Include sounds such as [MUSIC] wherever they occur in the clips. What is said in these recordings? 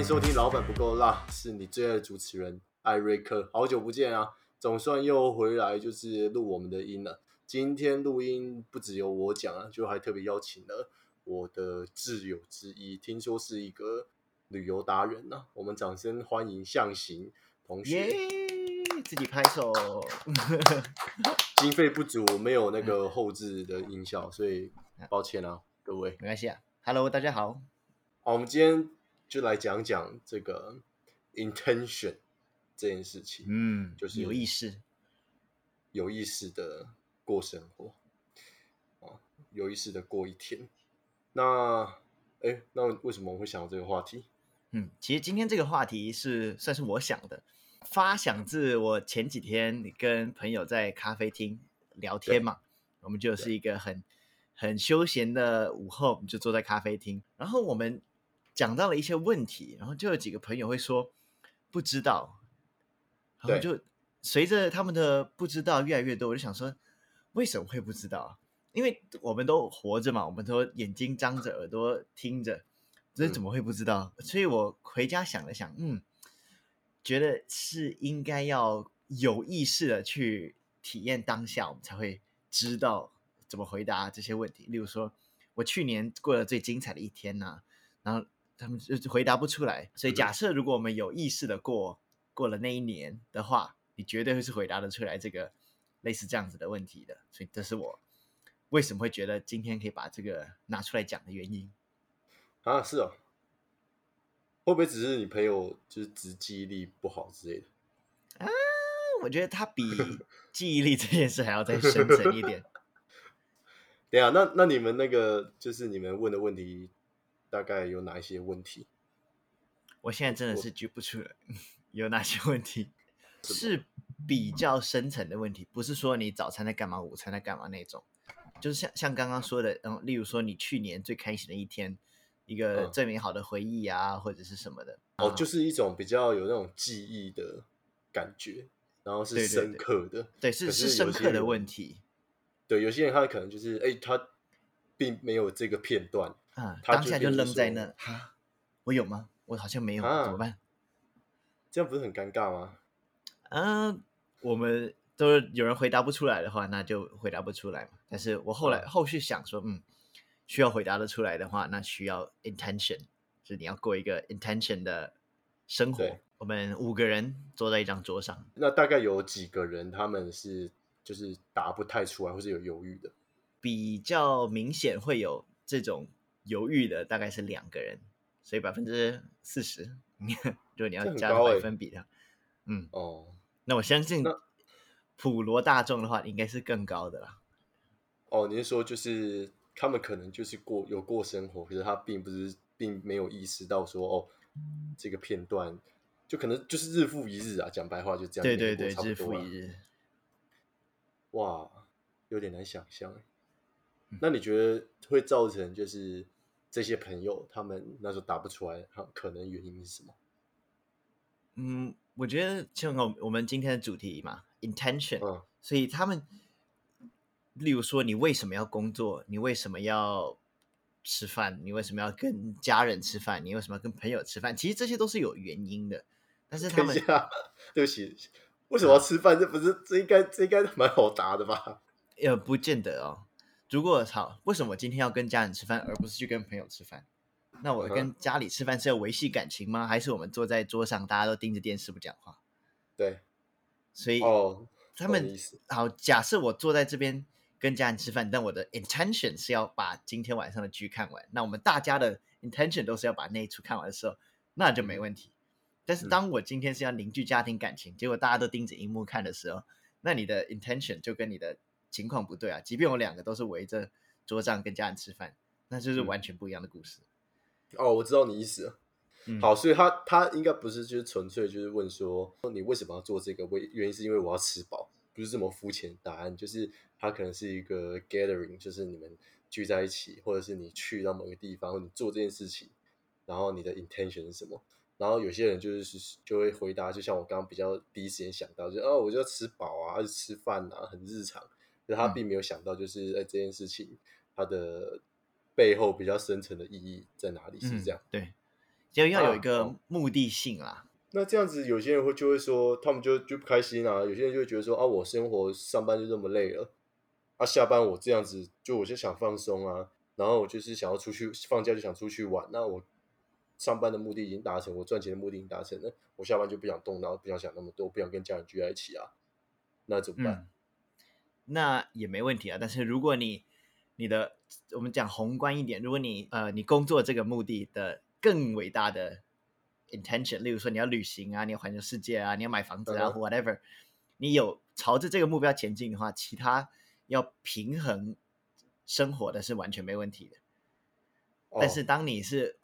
迎收听《老板不够辣》，是你最爱的主持人艾瑞克。好久不见啊，总算又回来，就是录我们的音了。今天录音不只有我讲啊，就还特别邀请了我的挚友之一，听说是一个旅游达人呐。我们掌声欢迎象形同学。耶！自己拍手。[LAUGHS] 经费不足，没有那个后置的音效，所以抱歉啊，各位。没关系啊。Hello，大家好。好，我们今天就来讲讲这个 intention 这件事情。嗯，就是有意识。有意识的过生活，啊，有意识的过一天。那，哎，那为什么我会想到这个话题？嗯，其实今天这个话题是算是我想的，发想自我前几天你跟朋友在咖啡厅聊天嘛，我们就是一个很很休闲的午后，我们就坐在咖啡厅，然后我们讲到了一些问题，然后就有几个朋友会说不知道，然后就随着他们的不知道越来越多，我就想说为什么会不知道？因为我们都活着嘛，我们都眼睛张着，耳朵听着。这怎么会不知道？所以我回家想了想，嗯，觉得是应该要有意识的去体验当下，我们才会知道怎么回答这些问题。例如说，我去年过了最精彩的一天呐，然后他们就回答不出来。所以假设如果我们有意识的过过了那一年的话，你绝对会是回答得出来这个类似这样子的问题的。所以这是我为什么会觉得今天可以把这个拿出来讲的原因。啊，是哦，会不会只是你朋友就是只记忆力不好之类的？啊，我觉得他比 [LAUGHS] 记忆力这件事还要再深层一点。[LAUGHS] 对啊，那那你们那个就是你们问的问题，大概有哪一些问题？我现在真的是举不出来 [LAUGHS] 有哪些问题，[LAUGHS] 是比较深层的问题，不是说你早餐在干嘛，午餐在干嘛那种，就是像像刚刚说的，嗯，例如说你去年最开心的一天。一个最美好的回忆啊，或者是什么的哦，就是一种比较有那种记忆的感觉，然后是深刻的，对，是是深刻的问题。对，有些人他可能就是，哎，他并没有这个片段啊，当下就愣在那，哈，我有吗？我好像没有，怎么办？这样不是很尴尬吗？嗯，我们都是有人回答不出来的话，那就回答不出来嘛。但是我后来后续想说，嗯。需要回答的出来的话，那需要 intention，就是你要过一个 intention 的生活。我们五个人坐在一张桌上，那大概有几个人他们是就是答不太出来，或是有犹豫的？比较明显会有这种犹豫的，大概是两个人，所以百分之四十。[LAUGHS] 如果你要加百分比的，嗯哦，那我相信普罗大众的话，应该是更高的啦。哦，你是说就是？他们可能就是过有过生活，可是他并不是，并没有意识到说哦，这个片段就可能就是日复一日啊。讲白话就这样，对对对，日复一日。哇，有点难想象。那你觉得会造成就是这些朋友他们那时候答不出来，可能原因是什么？嗯，我觉得像我我们今天的主题嘛，intention，所以他们。例如说，你为什么要工作？你为什么要吃饭？你为什么要跟家人吃饭？你为什么要跟朋友吃饭？其实这些都是有原因的。但是他们，对不起，为什么要吃饭？这不是这应该这应该蛮好答的吧？呃，不见得哦。如果好，为什么我今天要跟家人吃饭，而不是去跟朋友吃饭？那我跟家里吃饭是要维系感情吗？还是我们坐在桌上，大家都盯着电视不讲话？对，所以哦，他们好，假设我坐在这边。跟家人吃饭，但我的 intention 是要把今天晚上的剧看完。那我们大家的 intention 都是要把那一出看完的时候，那就没问题。但是当我今天是要凝聚家庭感情，结果大家都盯着荧幕看的时候，那你的 intention 就跟你的情况不对啊。即便我两个都是围着桌上跟家人吃饭，那就是完全不一样的故事。哦，我知道你意思了。好，所以他他应该不是就是纯粹就是问说，你为什么要做这个？为原因是因为我要吃饱。不是这么肤浅答案，就是他可能是一个 gathering，就是你们聚在一起，或者是你去到某个地方，或你做这件事情，然后你的 intention 是什么？然后有些人就是就会回答，就像我刚刚比较第一时间想到，就哦，我就要吃饱啊，还是吃饭啊，很日常。可他并没有想到，就是哎，这件事情它的背后比较深层的意义在哪里？是这样？对，就要有一个目的性啦。那这样子，有些人会就会说，他们就就不开心啊。有些人就会觉得说，啊，我生活上班就这么累了，啊，下班我这样子，就我就想放松啊，然后我就是想要出去放假，就想出去玩。那我上班的目的已经达成，我赚钱的目的已经达成了，我下班就不想动脑，不想想那么多，不想跟家人聚在一起啊，那怎么办？那也没问题啊。但是如果你你的我们讲宏观一点，如果你呃你工作这个目的的更伟大的。intention，例如说你要旅行啊，你要环游世界啊，你要买房子啊，whatever，你有朝着这个目标前进的话，其他要平衡生活的是完全没问题的。但是当你是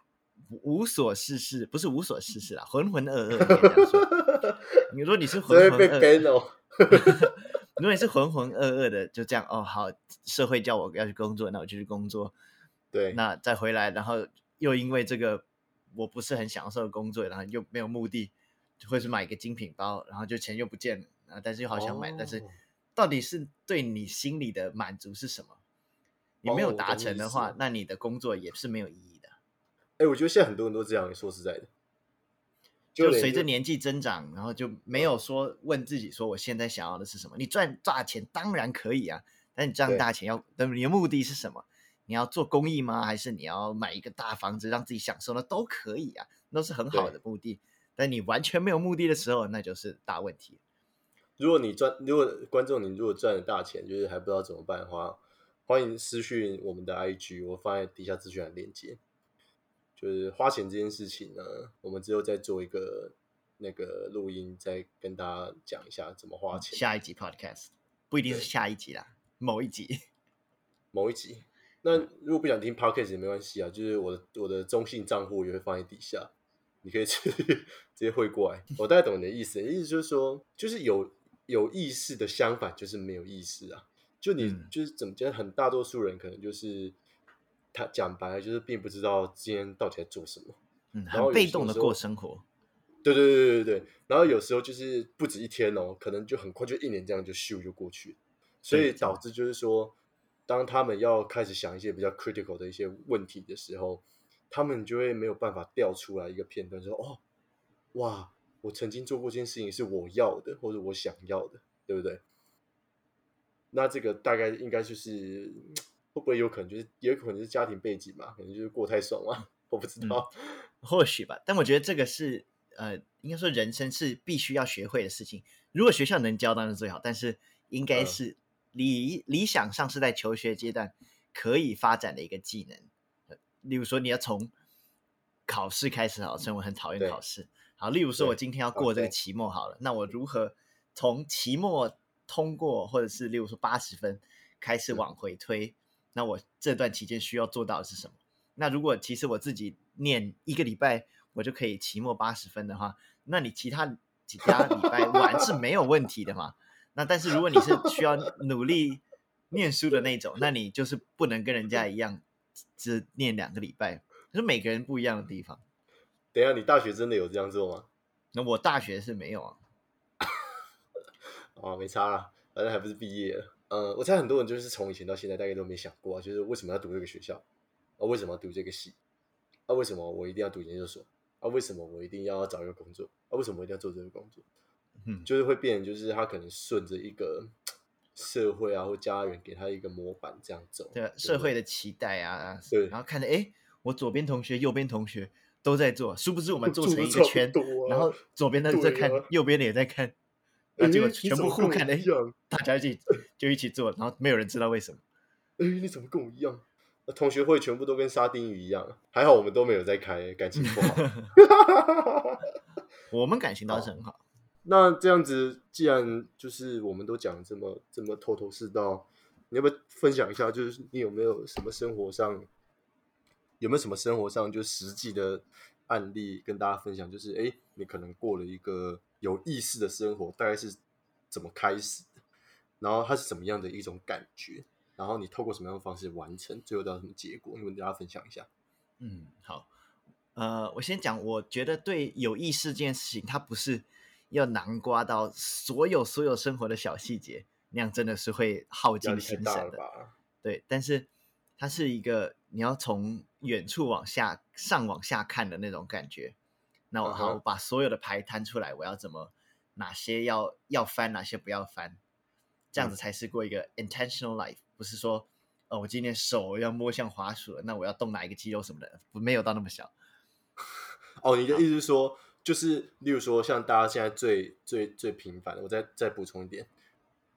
无所事事，不是无所事事啊，[LAUGHS] 浑浑噩噩。[LAUGHS] 你说你是浑浑噩噩，[LAUGHS] 如果你是浑浑噩噩的，就这样哦，好，社会叫我要去工作，那我就去工作。对，那再回来，然后又因为这个。我不是很享受工作，然后又没有目的，会是买一个精品包，然后就钱又不见了啊！但是又好想买，但是到底是对你心里的满足是什么？你没有达成的话，那你的工作也是没有意义的。哎，我觉得现在很多人都这样说，实在的，就随着年纪增长，然后就没有说问自己说我现在想要的是什么？你赚大钱当然可以啊，但你赚大钱要，你的目的是什么？你要做公益吗？还是你要买一个大房子让自己享受呢？都可以啊，都是很好的目的。但你完全没有目的的时候，那就是大问题。如果你赚，如果观众你如果赚了大钱，就是还不知道怎么办的话，欢迎私讯我们的 IG，我放在底下资讯栏链接。就是花钱这件事情呢，我们之后再做一个那个录音，再跟大家讲一下怎么花钱。下一集 Podcast 不一定是下一集啦，某一集，[LAUGHS] 某一集。那如果不想听 podcast 也没关系啊，就是我的我的中信账户也会放在底下，你可以直接 [LAUGHS] 直接汇过来。我大概懂你的意思，意思就是说，就是有有意识的相反就是没有意识啊。就你就是怎么讲，很大多数人可能就是他讲白了就是并不知道今天到底在做什么，嗯，很被动的过生活。对对对对对对。然后有时候就是不止一天哦，可能就很快就一年这样就咻就过去，所以导致就是说。当他们要开始想一些比较 critical 的一些问题的时候，他们就会没有办法调出来一个片段，说：“哦，哇，我曾经做过这件事情是我要的，或者我想要的，对不对？”那这个大概应该就是会不会有可能，就是也有可能是家庭背景嘛，可能就是过太爽了，我不知道，或许吧。但我觉得这个是呃，应该说人生是必须要学会的事情。如果学校能教，当然最好，但是应该是。理理想上是在求学阶段可以发展的一个技能，例如说你要从考试开始，好，所以我很讨厌考试。好，例如说我今天要过这个期末，好了，那我如何从期末通过，或者是例如说八十分开始往回推？那我这段期间需要做到的是什么？那如果其实我自己念一个礼拜，我就可以期末八十分的话，那你其他几家礼拜玩是没有问题的嘛？那但是如果你是需要努力念书的那种，那你就是不能跟人家一样只念两个礼拜，是每个人不一样的地方。等下，你大学真的有这样做吗？那我大学是没有啊。[LAUGHS] 哦，没差啦，反正还不是毕业了。呃，我猜很多人就是从以前到现在大概都没想过啊，就是为什么要读这个学校啊？为什么要读这个系？啊？为什么我一定要读研究所？啊？为什么我一定要找一个工作？啊？为什么我一定要做这个工作？嗯，就是会变，就是他可能顺着一个社会啊或家人给他一个模板这样走，对社会的期待啊，对，然后看着哎，我左边同学、右边同学都在做，殊不知我们 [LAUGHS] 做成一个圈，然后左边的在看，右边的也在看，那结果全部互看的，大家一起就一起做，然后没有人知道为什么。哎，你怎么跟我一样？同学会全部都跟沙丁鱼一样，还好我们都没有在开，感情不好。[LAUGHS] 我们感情倒是很好。那这样子，既然就是我们都讲这么这么头头是道，你要不要分享一下？就是你有没有什么生活上，有没有什么生活上就实际的案例跟大家分享？就是哎，你可能过了一个有意识的生活，大概是怎么开始的？然后它是怎么样的一种感觉？然后你透过什么样的方式完成？最后到什么结果？你跟大家分享一下。嗯，好，呃，我先讲，我觉得对有意识这件事情，它不是。要南瓜到所有所有生活的小细节，那样真的是会耗尽心神的。对，但是它是一个你要从远处往下上往下看的那种感觉。那我好，我把所有的牌摊出来，我要怎么哪些要要翻，哪些不要翻，这样子才是过一个 intentional life。不是说哦，我今天手要摸向滑鼠了，那我要动哪一个肌肉什么的，不没有到那么小。[LAUGHS] 哦，你的意思是说，就是例如说，像大家现在最最最频繁的，我再再补充一点，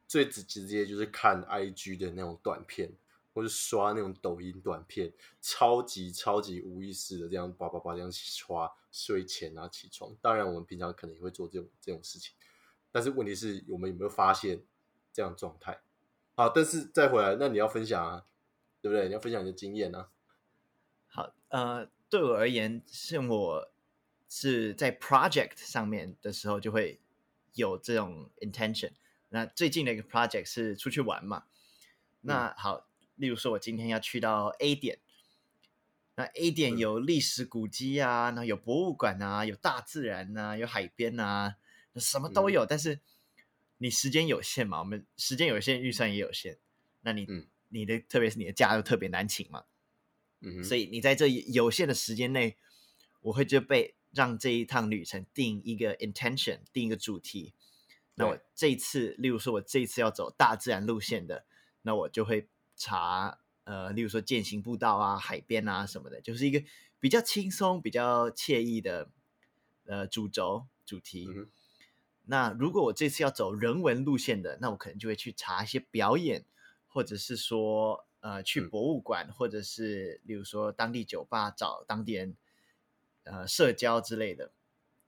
最直直接就是看 IG 的那种短片。或是刷那种抖音短片，超级超级无意识的这样叭叭叭这样刷，睡前啊起床，当然我们平常可能也会做这种这种事情，但是问题是我们有没有发现这样状态？好，但是再回来，那你要分享啊，对不对？你要分享你的经验啊。好，呃，对我而言，是我是在 project 上面的时候就会有这种 intention。那最近的一个 project 是出去玩嘛？那好。例如说，我今天要去到 A 点，那 A 点有历史古迹啊，那有博物馆啊，有大自然啊，有海边啊，什么都有。但是你时间有限嘛，我们时间有限，预算也有限。那你你的特别是你的假又特别难请嘛，嗯，所以你在这有限的时间内，我会就被让这一趟旅程定一个 intention，定一个主题。那我这一次，例如说我这一次要走大自然路线的，那我就会。查呃，例如说践行步道啊、海边啊什么的，就是一个比较轻松、比较惬意的呃主轴主题。那如果我这次要走人文路线的，那我可能就会去查一些表演，或者是说呃去博物馆，或者是例如说当地酒吧找当地人呃社交之类的。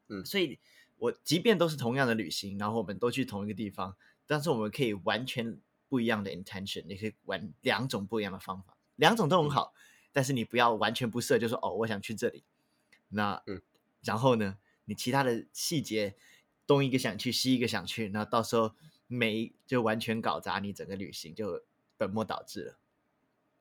嗯，所以我即便都是同样的旅行，然后我们都去同一个地方，但是我们可以完全。不一样的 intention，你可以玩两种不一样的方法，两种都很好，但是你不要完全不设，就说哦，我想去这里，那嗯，然后呢，你其他的细节东一个想去，西一个想去，那到时候没就完全搞砸你整个旅行，就本末倒置了。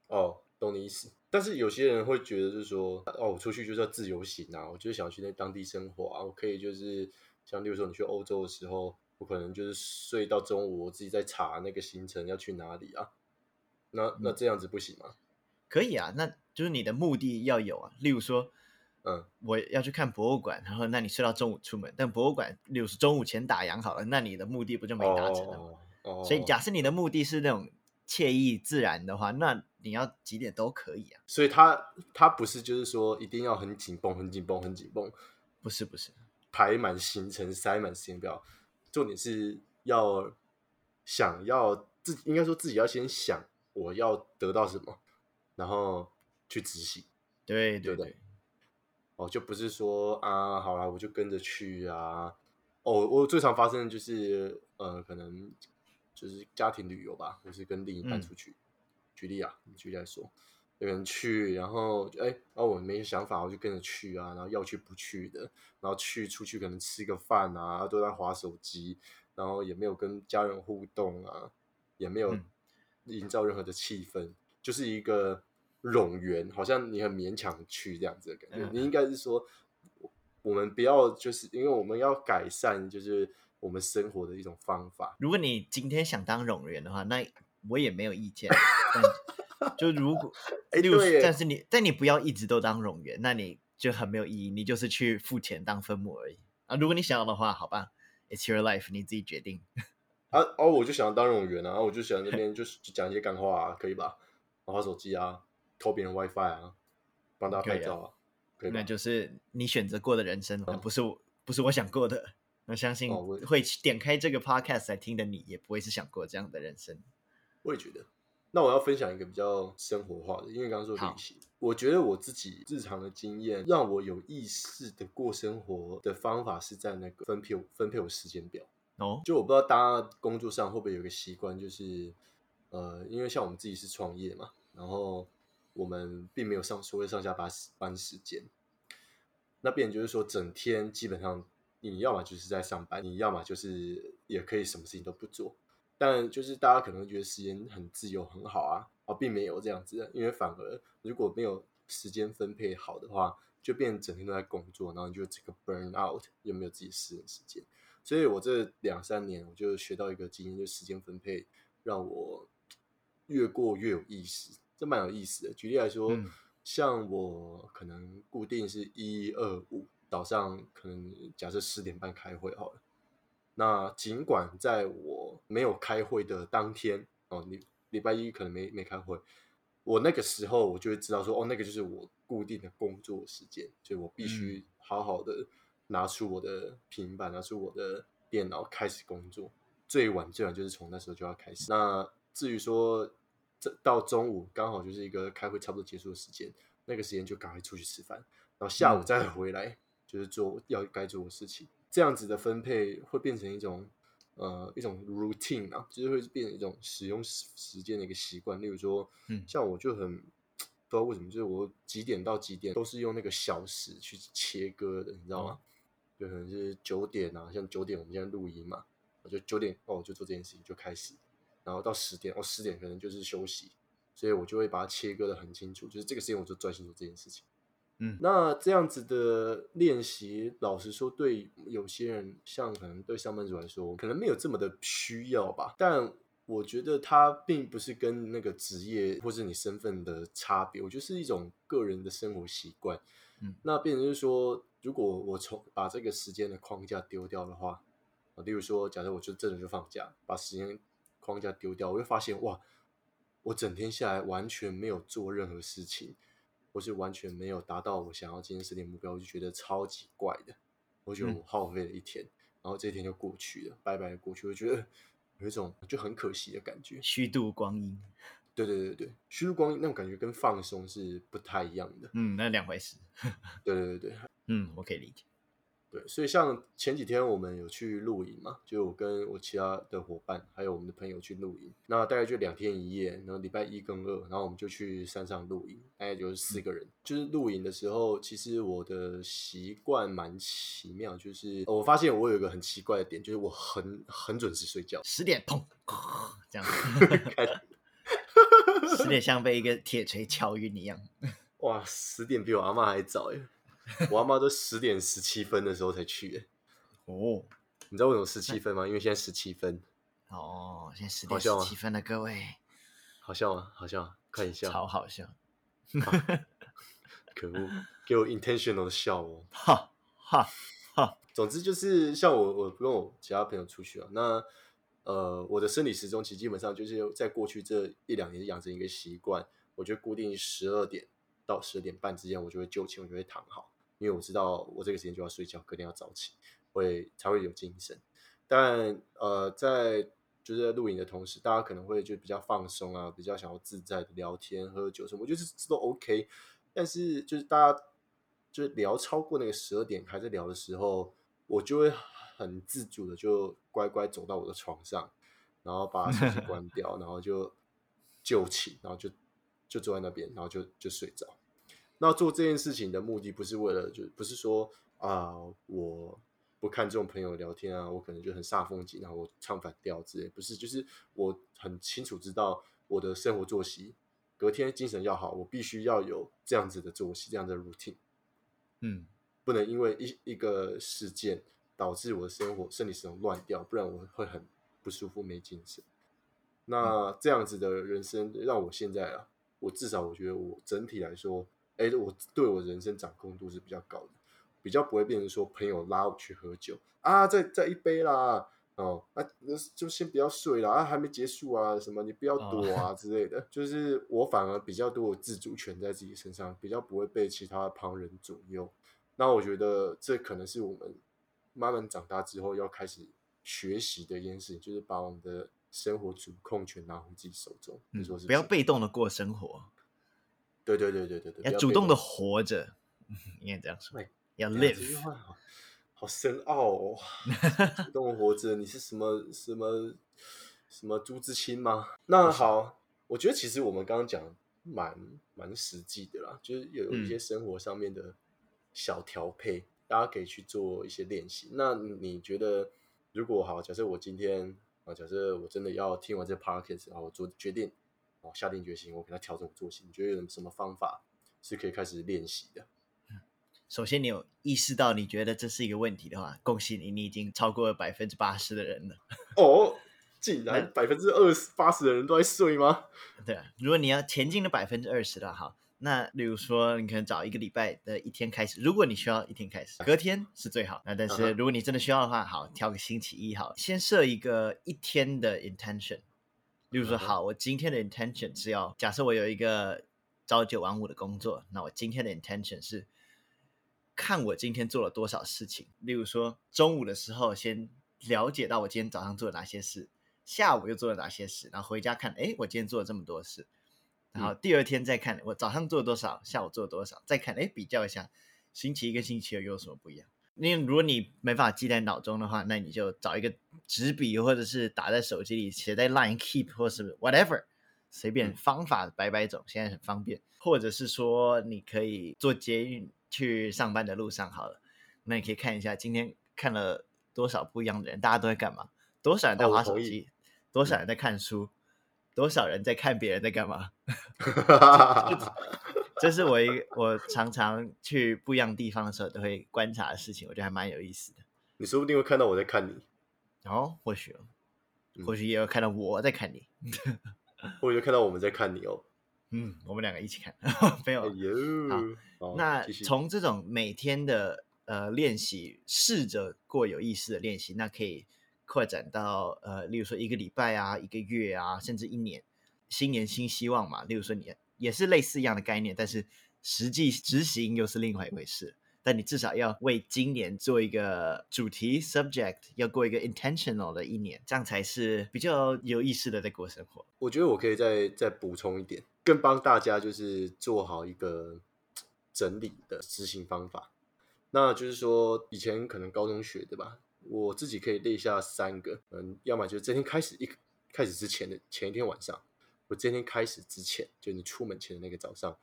哦，懂你意思。但是有些人会觉得，就是说，哦，我出去就是要自由行啊，我就是想去那当地生活啊，我可以就是像，例如说你去欧洲的时候。不可能就是睡到中午，我自己在查那个行程要去哪里啊？那那这样子不行吗？可以啊，那就是你的目的要有啊。例如说，嗯，我要去看博物馆，然后那你睡到中午出门，但博物馆例如是中午前打烊好了，那你的目的不就没达成了吗？哦，所以假设你的目的是那种惬意自然的话，那你要几点都可以啊。所以他他不是就是说一定要很紧绷、很紧绷、很紧绷，不是不是排满行程、塞满时间表。重点是要想要自己，应该说自己要先想我要得到什么，然后去执行。对对对，哦，就不是说啊，好了，我就跟着去啊。哦，我最常发生的就是，呃，可能就是家庭旅游吧，或是跟另一半出去。举例啊，举例来说。有人去，然后哎，然后我没想法，我就跟着去啊，然后要去不去的，然后去出去可能吃个饭啊，都在划手机，然后也没有跟家人互动啊，也没有营造任何的气氛，就是一个冗员，好像你很勉强去这样子的感觉。你应该是说，我们不要，就是因为我们要改善，就是我们生活的一种方法。如果你今天想当冗员的话，那我也没有意见。[LAUGHS] 就如果，哎，但是你，但你不要一直都当冗员，那你就很没有意义。你就是去付钱当分母而已啊。如果你想要的话，好吧，It's your life，你自己决定。[LAUGHS] 啊哦，我就想要当冗员啊，我就想那边就是讲一些干话啊，可以吧？玩手机啊，偷别人 WiFi 啊，帮大家拍照啊，可以。那就是你选择过的人生，不是我，不是我想过的。我相信会点开这个 Podcast 来听的你，也不会是想过这样的人生。我也觉得。那我要分享一个比较生活化的，因为刚刚说旅行，我觉得我自己日常的经验，让我有意识的过生活的方法是在那个分配分配我时间表哦。就我不知道大家工作上会不会有个习惯，就是呃，因为像我们自己是创业嘛，然后我们并没有上所谓上下班班时间，那变就是说整天基本上你要么就是在上班，你要么就是也可以什么事情都不做。但就是大家可能觉得时间很自由很好啊，啊，并没有这样子，因为反而如果没有时间分配好的话，就变整天都在工作，然后你就这个 burn out，又没有自己私人时间。所以我这两三年我就学到一个经验，就时间分配让我越过越有意思，这蛮有意思的。举例来说，像我可能固定是一二五早上，可能假设十点半开会好了。那尽管在我没有开会的当天哦，你礼拜一可能没没开会，我那个时候我就会知道说，哦，那个就是我固定的工作时间，所以我必须好好的拿出我的平板，拿出我的电脑开始工作。最晚最晚就是从那时候就要开始。那至于说这到中午刚好就是一个开会差不多结束的时间，那个时间就赶快出去吃饭，然后下午再回来就是做要该做的事情。这样子的分配会变成一种呃一种 routine 啊，就是会变成一种使用时间的一个习惯。例如说，嗯，像我就很不知道为什么，就是我几点到几点都是用那个小时去切割的，你知道吗？就可能是九点啊，像九点我们现在录音嘛。我就九点哦，我就做这件事情就开始，然后到十点哦，十点可能就是休息，所以我就会把它切割的很清楚，就是这个时间我就专心做这件事情。嗯，那这样子的练习，老实说，对有些人，像可能对上班族来说，可能没有这么的需要吧。但我觉得它并不是跟那个职业或是你身份的差别，我觉得是一种个人的生活习惯。嗯，那变成就是说，如果我从把这个时间的框架丢掉的话。啊例如说，假设我就真的就放假，把时间框架丢掉，我会发现哇，我整天下来完全没有做任何事情，或是完全没有达到我想要今天设定目标，我就觉得超级怪的。我觉得我耗费了一天，然后这一天就过去了，白白的过去，我觉得有一种就很可惜的感觉，虚度光阴。对对对对，虚度光阴那种感觉跟放松是不太一样的。嗯，那两回事。[LAUGHS] 对对对对，嗯，我可以理解。对，所以像前几天我们有去露营嘛，就我跟我其他的伙伴，还有我们的朋友去露营，那大概就两天一夜，然后礼拜一跟二，然后我们就去山上露营，大概就是四个人。就是露营的时候，其实我的习惯蛮奇妙，就是我发现我有一个很奇怪的点，就是我很很准时睡觉，十点砰，[LAUGHS] 这样，[LAUGHS] 十点像被一个铁锤敲晕一样。[LAUGHS] 哇，十点比我阿妈还早耶。我阿妈都十点十七分的时候才去，[LAUGHS] 哦，你知道为什么十七分吗？因为现在十七分。哦，现在十点十七分了，各位，好笑吗？好笑，看一下，超好笑。[LAUGHS] 可恶，给我 intentional 的笑哦。[LAUGHS] 哈哈哈。总之就是像我，我跟我其他朋友出去啊，那呃，我的生理时钟其实基本上就是在过去这一两年养成一个习惯，我就固定十二点到十点半之间，我就会就寝，我就会躺好。因为我知道我这个时间就要睡觉，隔天要早起，会才会有精神。但呃，在就是在录影的同时，大家可能会就比较放松啊，比较想要自在的聊天、喝酒什么，我觉得这都 OK。但是就是大家就是聊超过那个十二点还在聊的时候，我就会很自主的就乖乖走到我的床上，然后把手机关掉，[LAUGHS] 然后就就寝，然后就就坐在那边，然后就就睡着。那做这件事情的目的不是为了，就不是说啊，我不看这种朋友聊天啊，我可能就很煞风景，然后我唱反调之类，不是，就是我很清楚知道我的生活作息，隔天精神要好，我必须要有这样子的作息，这样的 routine，嗯，不能因为一一个事件导致我的生活生理时钟乱掉，不然我会很不舒服，没精神。那这样子的人生让我现在啊，我至少我觉得我整体来说。哎，我对我人生掌控度是比较高的，比较不会变成说朋友拉我去喝酒啊，再再一杯啦，哦，啊，那就先不要睡了啊，还没结束啊，什么你不要躲啊 [LAUGHS] 之类的，就是我反而比较多的自主权在自己身上，比较不会被其他旁人左右。那我觉得这可能是我们慢慢长大之后要开始学习的一件事情，就是把我们的生活主控权拿回自己手中。你说是？不要被动的过生活。对对对对对对，要主动的活着，[LAUGHS] 应该这样说。要 live，这句话好好深奥哦。主动活着，你是什么什么什么朱自清吗？那好，我觉得其实我们刚刚讲蛮蛮实际的啦，就是有一些生活上面的小调配，大家可以去做一些练习。那你觉得，如果好，假设我今天啊，假设我真的要听完这 podcast，然后做决定。哦，下定决心，我给他调整作息。你觉得有什么方法是可以开始练习的？首先，你有意识到你觉得这是一个问题的话，恭喜你，你已经超过了百分之八十的人了。[LAUGHS] 哦，竟然百分之二十八十的人都在睡吗？[LAUGHS] 对啊，如果你要前进的百分之二十的好，那例如说你可能找一个礼拜的一天开始，如果你需要一天开始，隔天是最好。那但是如果你真的需要的话，好，挑个星期一好，先设一个一天的 intention。例如说，好，我今天的 intention 是要假设我有一个朝九晚五的工作，那我今天的 intention 是看我今天做了多少事情。例如说，中午的时候先了解到我今天早上做了哪些事。下午又做了哪些事？然后回家看，哎，我今天做了这么多事。然后第二天再看，我早上做了多少，下午做了多少，再看，哎，比较一下，星期一跟星期二有什么不一样？因为如果你没法记在脑中的话，那你就找一个纸笔，或者是打在手机里，写在 Line Keep 或是 whatever，随便方法百百种，现在很方便。或者是说，你可以坐捷运去上班的路上好了，那你可以看一下今天看了多少不一样的人，大家都在干嘛？多少人在玩手机？多少人在看书？多少人在看别人在干嘛？[LAUGHS] [LAUGHS] 这是我一我常常去不一样地方的时候都会观察的事情，我觉得还蛮有意思的。你说不定会看到我在看你，哦，或许，或许也有看到我在看你，[LAUGHS] 或许看到我们在看你哦。嗯，我们两个一起看，[LAUGHS] 没有。好，那从这种每天的呃练习，试着过有意思的练习，那可以。扩展到呃，例如说一个礼拜啊，一个月啊，甚至一年，新年新希望嘛。例如说你也是类似一样的概念，但是实际执行又是另外一回事。但你至少要为今年做一个主题 subject，要过一个 intentional 的一年，这样才是比较有意识的在过生活。我觉得我可以再再补充一点，更帮大家就是做好一个整理的执行方法。那就是说，以前可能高中学的吧。我自己可以列下三个，嗯，要么就是这天开始一开始之前的前一天晚上，我今天开始之前，就你出门前的那个早上，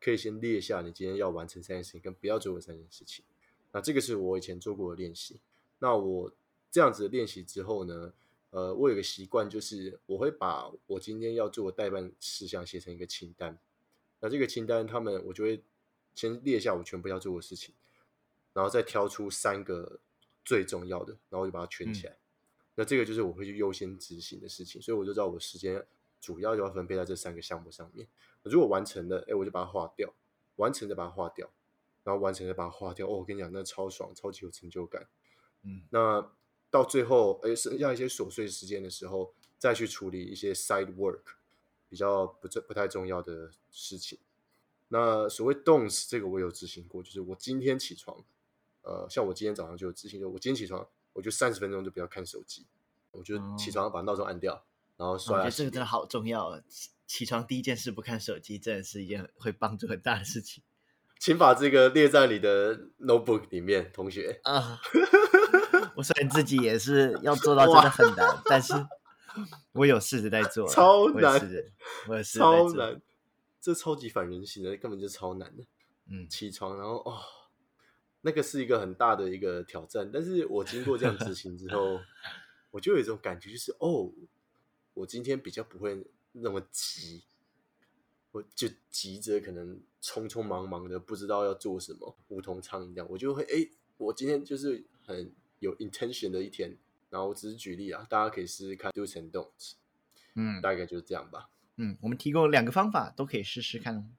可以先列下你今天要完成三件事情跟不要做的三件事情。那这个是我以前做过的练习。那我这样子练习之后呢，呃，我有个习惯，就是我会把我今天要做的代办事项写成一个清单。那这个清单，他们我就会先列下我全部要做的事情，然后再挑出三个。最重要的，然后我就把它圈起来。那这个就是我会去优先执行的事情，所以我就知道我时间主要就要分配在这三个项目上面。如果完成了，哎，我就把它划掉；完成的把它划掉，然后完成的把它划掉。哦，我跟你讲，那超爽，超级有成就感。嗯，那到最后，哎，剩下一些琐碎时间的时候，再去处理一些 side work，比较不不不太重要的事情。那所谓动词，这个我有执行过，就是我今天起床。呃，像我今天早上就有执行，就我今天起床，我就三十分钟就不要看手机，我就起床把闹钟按掉，然后刷牙。这个真的好重要，起起床第一件事不看手机，真的是一件会帮助很大的事情。[LAUGHS] 请把这个列在你的 notebook 里面，同学啊。[LAUGHS] 我虽然自己也是要做到 [LAUGHS] 真的很难，但是我有试着在做，超难，我也是超难，这超级反人性的，根本就超难的。嗯，起床然后哦。那个是一个很大的一个挑战，但是我经过这样执行之后，我就有一种感觉，就是哦，我今天比较不会那么急，我就急着可能匆匆忙忙的不知道要做什么，梧桐苍蝇这样，我就会哎，我今天就是很有 intention 的一天，然后我只是举例啊，大家可以试试看，do 成动词，嗯，大概就是这样吧，嗯，我们提供两个方法，都可以试试看，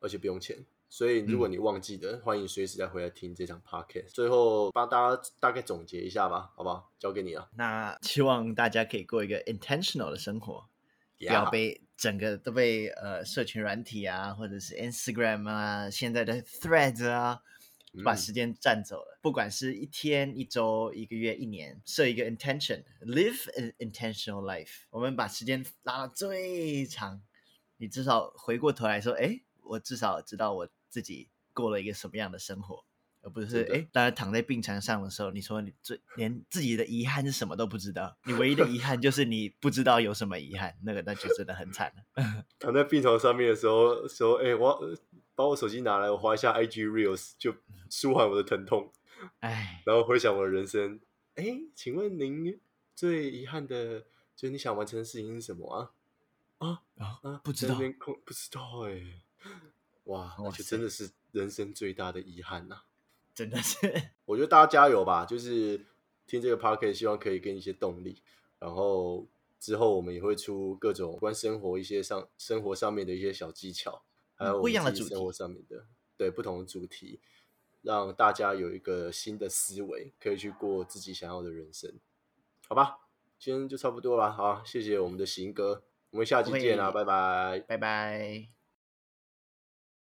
而且不用钱。所以，如果你忘记的，欢迎随时再回来听这场 podcast。最后帮大家大概总结一下吧，好不好？交给你了。那希望大家可以过一个 intentional 的生活，不要被整个都被呃社群软体啊，或者是 Instagram 啊，现在的 Threads 啊，把时间占走了。不管是一天、一周、一个月、一年，设一个 intention，live an intentional life。我们把时间拉到最长，你至少回过头来说，哎，我至少知道我。自己过了一个什么样的生活，而不是哎，大家躺在病床上的时候，你说你最连自己的遗憾是什么都不知道，你唯一的遗憾就是你不知道有什么遗憾，那个那就真的很惨了。[LAUGHS] 躺在病床上面的时候，说哎，我把我手机拿来，我划一下 IG Reels，就舒缓我的疼痛。哎，然后回想我的人生，哎，请问您最遗憾的，就是你想完成的事情是什么啊？啊啊，不知道，不知道哎。哇，那就真的是人生最大的遗憾呐！[LAUGHS] 真的是，我觉得大家加油吧，就是听这个 p o c a s t 希望可以给你一些动力，然后之后我们也会出各种关生活一些上生活上面的一些小技巧，还有不一样的主题，生活上面的对不同的主题，让大家有一个新的思维，可以去过自己想要的人生，好吧？今天就差不多了，好，谢谢我们的行哥，我们下期见啦，拜拜，拜拜。